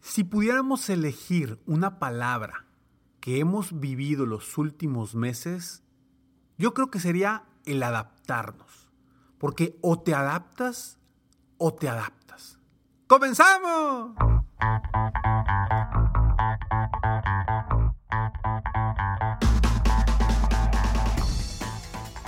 Si pudiéramos elegir una palabra que hemos vivido los últimos meses, yo creo que sería el adaptarnos. Porque o te adaptas o te adaptas. ¡Comenzamos!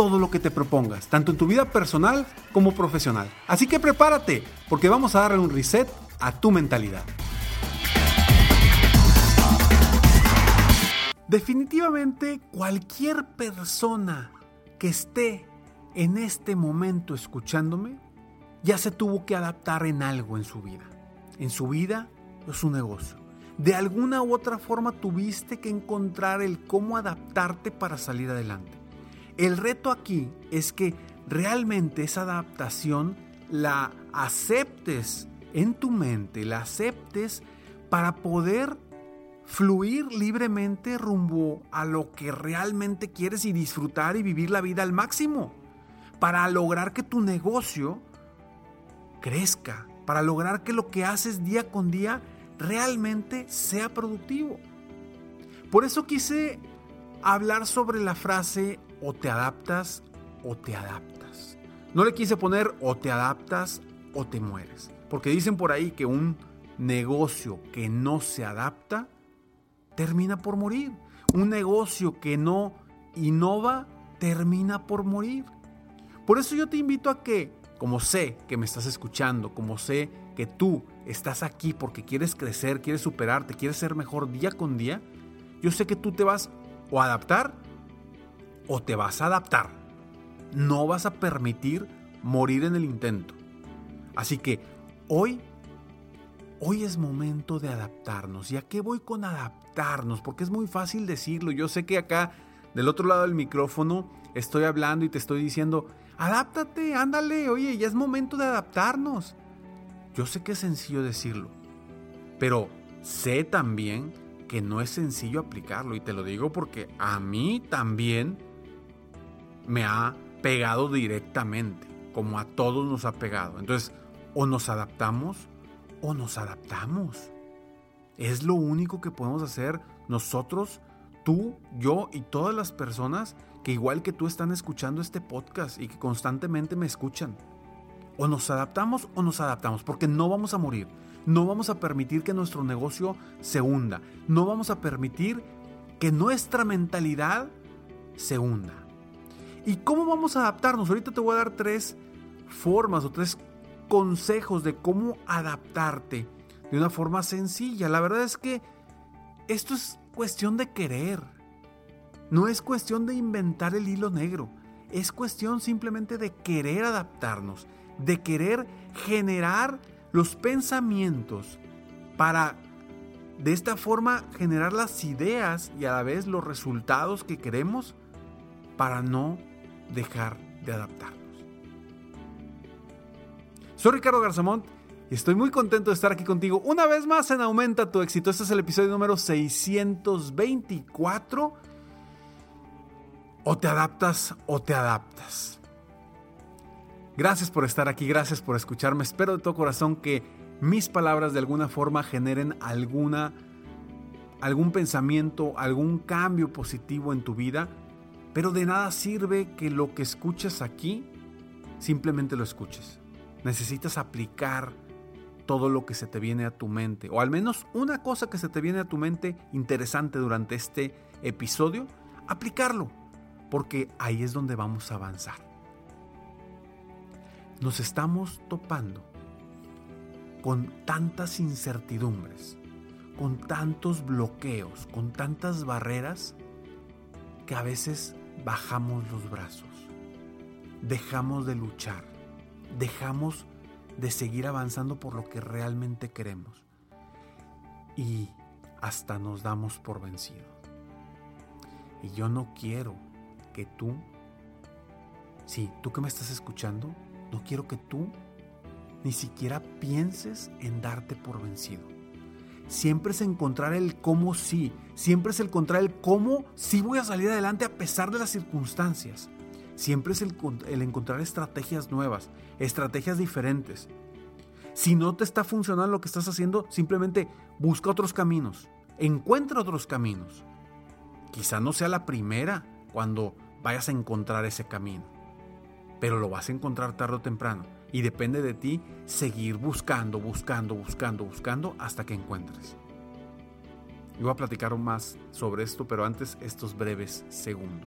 todo lo que te propongas, tanto en tu vida personal como profesional. Así que prepárate, porque vamos a darle un reset a tu mentalidad. Definitivamente cualquier persona que esté en este momento escuchándome ya se tuvo que adaptar en algo en su vida. En su vida o su negocio. De alguna u otra forma tuviste que encontrar el cómo adaptarte para salir adelante. El reto aquí es que realmente esa adaptación la aceptes en tu mente, la aceptes para poder fluir libremente rumbo a lo que realmente quieres y disfrutar y vivir la vida al máximo. Para lograr que tu negocio crezca, para lograr que lo que haces día con día realmente sea productivo. Por eso quise hablar sobre la frase o te adaptas o te adaptas. No le quise poner o te adaptas o te mueres. Porque dicen por ahí que un negocio que no se adapta termina por morir. Un negocio que no innova termina por morir. Por eso yo te invito a que, como sé que me estás escuchando, como sé que tú estás aquí porque quieres crecer, quieres superarte, quieres ser mejor día con día, yo sé que tú te vas o a adaptar o te vas a adaptar. No vas a permitir morir en el intento. Así que hoy, hoy es momento de adaptarnos. ¿Y a qué voy con adaptarnos? Porque es muy fácil decirlo. Yo sé que acá, del otro lado del micrófono, estoy hablando y te estoy diciendo, adáptate, ándale, oye, ya es momento de adaptarnos. Yo sé que es sencillo decirlo, pero sé también que no es sencillo aplicarlo y te lo digo porque a mí también me ha pegado directamente, como a todos nos ha pegado. Entonces, o nos adaptamos o nos adaptamos. Es lo único que podemos hacer nosotros, tú, yo y todas las personas que igual que tú están escuchando este podcast y que constantemente me escuchan. O nos adaptamos o nos adaptamos, porque no vamos a morir. No vamos a permitir que nuestro negocio se hunda. No vamos a permitir que nuestra mentalidad se hunda. ¿Y cómo vamos a adaptarnos? Ahorita te voy a dar tres formas o tres consejos de cómo adaptarte de una forma sencilla. La verdad es que esto es cuestión de querer. No es cuestión de inventar el hilo negro. Es cuestión simplemente de querer adaptarnos, de querer generar los pensamientos para de esta forma generar las ideas y a la vez los resultados que queremos para no dejar de adaptarnos. Soy Ricardo Garzamont y estoy muy contento de estar aquí contigo una vez más en Aumenta tu éxito. Este es el episodio número 624 o te adaptas o te adaptas. Gracias por estar aquí, gracias por escucharme. Espero de todo corazón que mis palabras de alguna forma generen alguna algún pensamiento, algún cambio positivo en tu vida, pero de nada sirve que lo que escuches aquí simplemente lo escuches. Necesitas aplicar todo lo que se te viene a tu mente, o al menos una cosa que se te viene a tu mente interesante durante este episodio, aplicarlo, porque ahí es donde vamos a avanzar. Nos estamos topando con tantas incertidumbres, con tantos bloqueos, con tantas barreras, que a veces bajamos los brazos, dejamos de luchar, dejamos de seguir avanzando por lo que realmente queremos y hasta nos damos por vencido. Y yo no quiero que tú, sí, tú que me estás escuchando, no quiero que tú ni siquiera pienses en darte por vencido. Siempre es encontrar el cómo sí, siempre es encontrar el cómo sí voy a salir adelante a pesar de las circunstancias. Siempre es el, el encontrar estrategias nuevas, estrategias diferentes. Si no te está funcionando lo que estás haciendo, simplemente busca otros caminos, encuentra otros caminos. Quizá no sea la primera cuando vayas a encontrar ese camino, pero lo vas a encontrar tarde o temprano y depende de ti seguir buscando, buscando, buscando, buscando hasta que encuentres. Yo voy a platicar más sobre esto, pero antes estos breves segundos.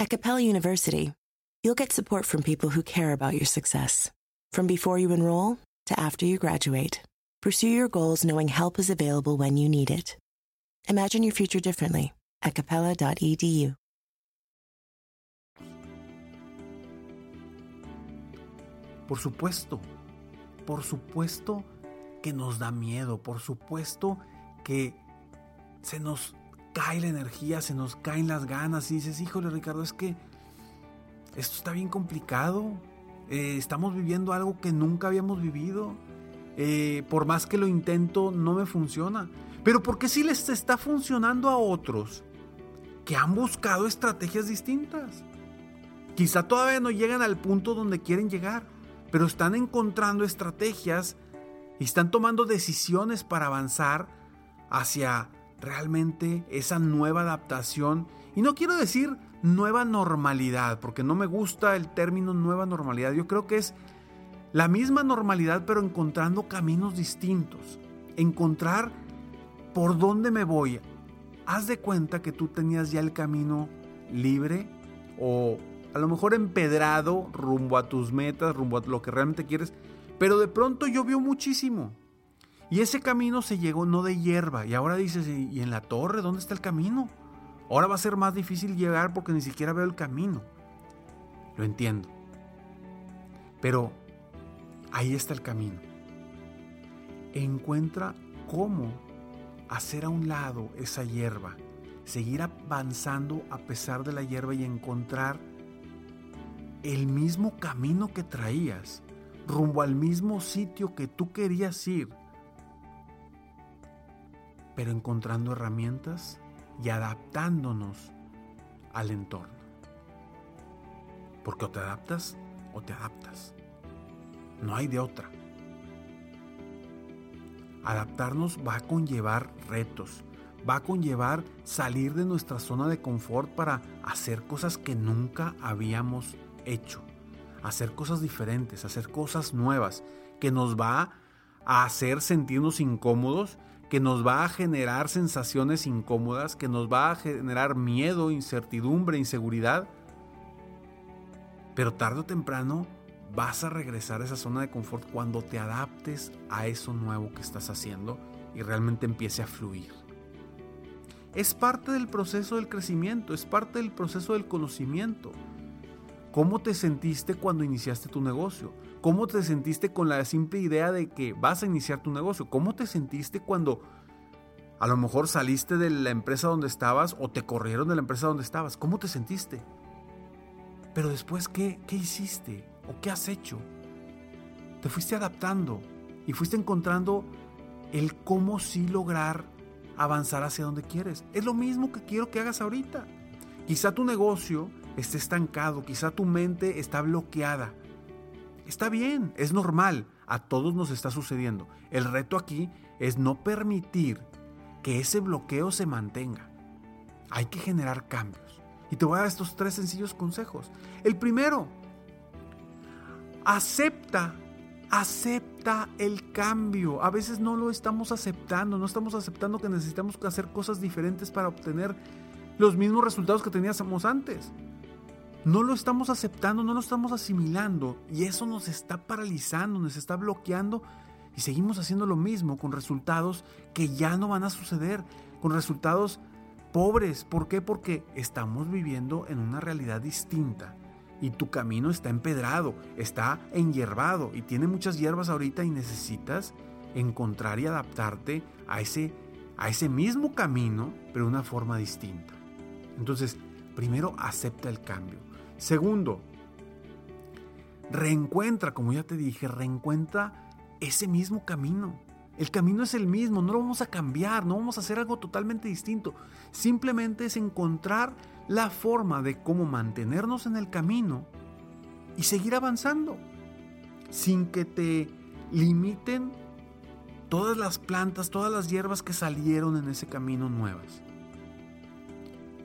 At Capella University, you'll get support from people who care about your success. From before you enroll to after you graduate, pursue your goals knowing help is available when you need it. Imagine your future differently at capella.edu. Por supuesto, por supuesto que nos da miedo, por supuesto que se nos cae la energía, se nos caen las ganas y dices, híjole Ricardo, es que esto está bien complicado, eh, estamos viviendo algo que nunca habíamos vivido, eh, por más que lo intento no me funciona, pero ¿por qué si les está funcionando a otros que han buscado estrategias distintas? Quizá todavía no llegan al punto donde quieren llegar pero están encontrando estrategias y están tomando decisiones para avanzar hacia realmente esa nueva adaptación. Y no quiero decir nueva normalidad, porque no me gusta el término nueva normalidad. Yo creo que es la misma normalidad, pero encontrando caminos distintos. Encontrar por dónde me voy. Haz de cuenta que tú tenías ya el camino libre o a lo mejor empedrado rumbo a tus metas, rumbo a lo que realmente quieres, pero de pronto llovió muchísimo. Y ese camino se llegó no de hierba. Y ahora dices, ¿y en la torre dónde está el camino? Ahora va a ser más difícil llegar porque ni siquiera veo el camino. Lo entiendo. Pero ahí está el camino. Encuentra cómo hacer a un lado esa hierba, seguir avanzando a pesar de la hierba y encontrar el mismo camino que traías, rumbo al mismo sitio que tú querías ir, pero encontrando herramientas y adaptándonos al entorno. Porque o te adaptas o te adaptas. No hay de otra. Adaptarnos va a conllevar retos, va a conllevar salir de nuestra zona de confort para hacer cosas que nunca habíamos hecho, hacer cosas diferentes, hacer cosas nuevas, que nos va a hacer sentirnos incómodos, que nos va a generar sensaciones incómodas, que nos va a generar miedo, incertidumbre, inseguridad. Pero tarde o temprano vas a regresar a esa zona de confort cuando te adaptes a eso nuevo que estás haciendo y realmente empiece a fluir. Es parte del proceso del crecimiento, es parte del proceso del conocimiento. ¿Cómo te sentiste cuando iniciaste tu negocio? ¿Cómo te sentiste con la simple idea de que vas a iniciar tu negocio? ¿Cómo te sentiste cuando a lo mejor saliste de la empresa donde estabas o te corrieron de la empresa donde estabas? ¿Cómo te sentiste? Pero después, ¿qué, qué hiciste? ¿O qué has hecho? Te fuiste adaptando y fuiste encontrando el cómo sí lograr avanzar hacia donde quieres. Es lo mismo que quiero que hagas ahorita. Quizá tu negocio esté estancado, quizá tu mente está bloqueada. Está bien, es normal, a todos nos está sucediendo. El reto aquí es no permitir que ese bloqueo se mantenga. Hay que generar cambios. Y te voy a dar estos tres sencillos consejos. El primero, acepta Acepta el cambio. A veces no lo estamos aceptando, no estamos aceptando que necesitamos hacer cosas diferentes para obtener los mismos resultados que teníamos antes. No lo estamos aceptando, no lo estamos asimilando y eso nos está paralizando, nos está bloqueando y seguimos haciendo lo mismo con resultados que ya no van a suceder, con resultados pobres. ¿Por qué? Porque estamos viviendo en una realidad distinta y tu camino está empedrado, está enhierbado y tiene muchas hierbas ahorita y necesitas encontrar y adaptarte a ese, a ese mismo camino, pero de una forma distinta. Entonces, primero acepta el cambio. Segundo, reencuentra, como ya te dije, reencuentra ese mismo camino. El camino es el mismo, no lo vamos a cambiar, no vamos a hacer algo totalmente distinto. Simplemente es encontrar la forma de cómo mantenernos en el camino y seguir avanzando sin que te limiten todas las plantas, todas las hierbas que salieron en ese camino nuevas.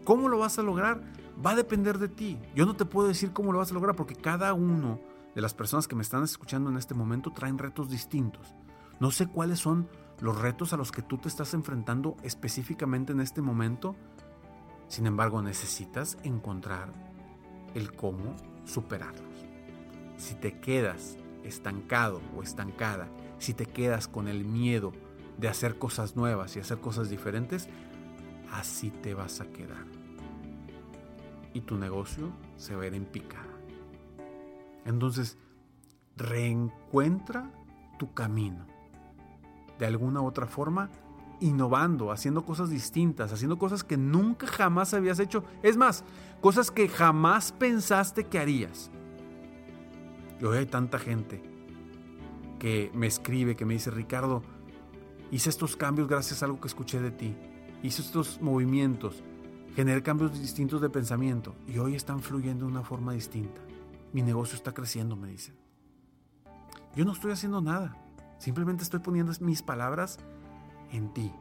¿Cómo lo vas a lograr? Va a depender de ti. Yo no te puedo decir cómo lo vas a lograr porque cada uno de las personas que me están escuchando en este momento traen retos distintos. No sé cuáles son los retos a los que tú te estás enfrentando específicamente en este momento, sin embargo, necesitas encontrar el cómo superarlos. Si te quedas estancado o estancada, si te quedas con el miedo de hacer cosas nuevas y hacer cosas diferentes, así te vas a quedar. Y tu negocio se verá en picada. Entonces, reencuentra tu camino. De alguna u otra forma, innovando, haciendo cosas distintas, haciendo cosas que nunca jamás habías hecho. Es más, cosas que jamás pensaste que harías. Y hoy hay tanta gente que me escribe, que me dice, Ricardo, hice estos cambios gracias a algo que escuché de ti. Hice estos movimientos, generé cambios distintos de pensamiento y hoy están fluyendo de una forma distinta. Mi negocio está creciendo, me dicen. Yo no estoy haciendo nada, simplemente estoy poniendo mis palabras en ti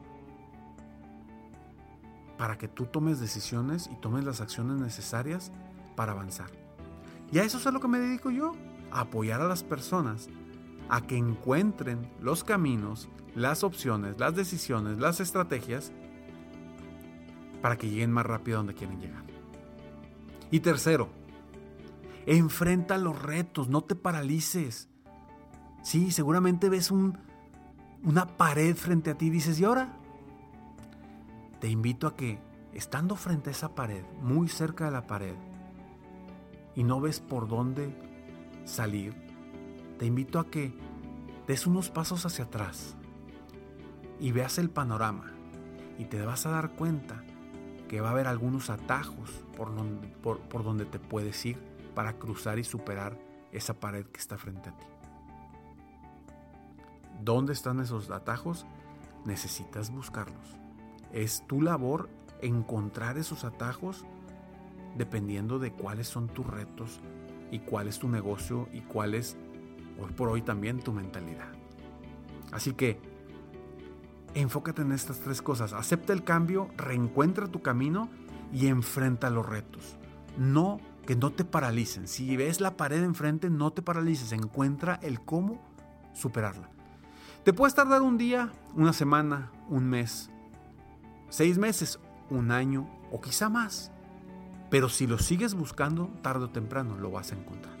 para que tú tomes decisiones y tomes las acciones necesarias para avanzar. Y a eso es a lo que me dedico yo, a apoyar a las personas a que encuentren los caminos, las opciones, las decisiones, las estrategias para que lleguen más rápido a donde quieren llegar. Y tercero, enfrenta los retos, no te paralices. Sí, seguramente ves un, una pared frente a ti y dices, ¿y ahora? Te invito a que, estando frente a esa pared, muy cerca de la pared, y no ves por dónde salir, te invito a que des unos pasos hacia atrás y veas el panorama y te vas a dar cuenta que va a haber algunos atajos por donde, por, por donde te puedes ir para cruzar y superar esa pared que está frente a ti. ¿Dónde están esos atajos? Necesitas buscarlos. Es tu labor encontrar esos atajos dependiendo de cuáles son tus retos y cuál es tu negocio y cuál es hoy por hoy también tu mentalidad. Así que enfócate en estas tres cosas. Acepta el cambio, reencuentra tu camino y enfrenta los retos. No que no te paralicen. Si ves la pared enfrente, no te paralices. Encuentra el cómo superarla. Te puedes tardar un día, una semana, un mes, seis meses, un año o quizá más. Pero si lo sigues buscando, tarde o temprano lo vas a encontrar.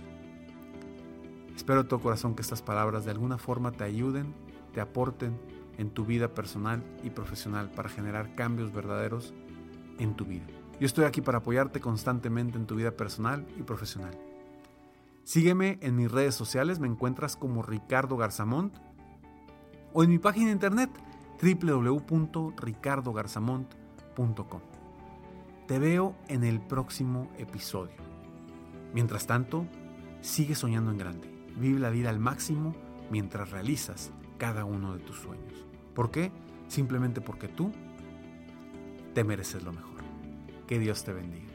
Espero de todo corazón que estas palabras de alguna forma te ayuden, te aporten en tu vida personal y profesional para generar cambios verdaderos en tu vida. Yo estoy aquí para apoyarte constantemente en tu vida personal y profesional. Sígueme en mis redes sociales, me encuentras como Ricardo Garzamont o en mi página de internet www.ricardogarzamont.com. Te veo en el próximo episodio. Mientras tanto, sigue soñando en grande. Vive la vida al máximo mientras realizas cada uno de tus sueños. ¿Por qué? Simplemente porque tú te mereces lo mejor. Que Dios te bendiga.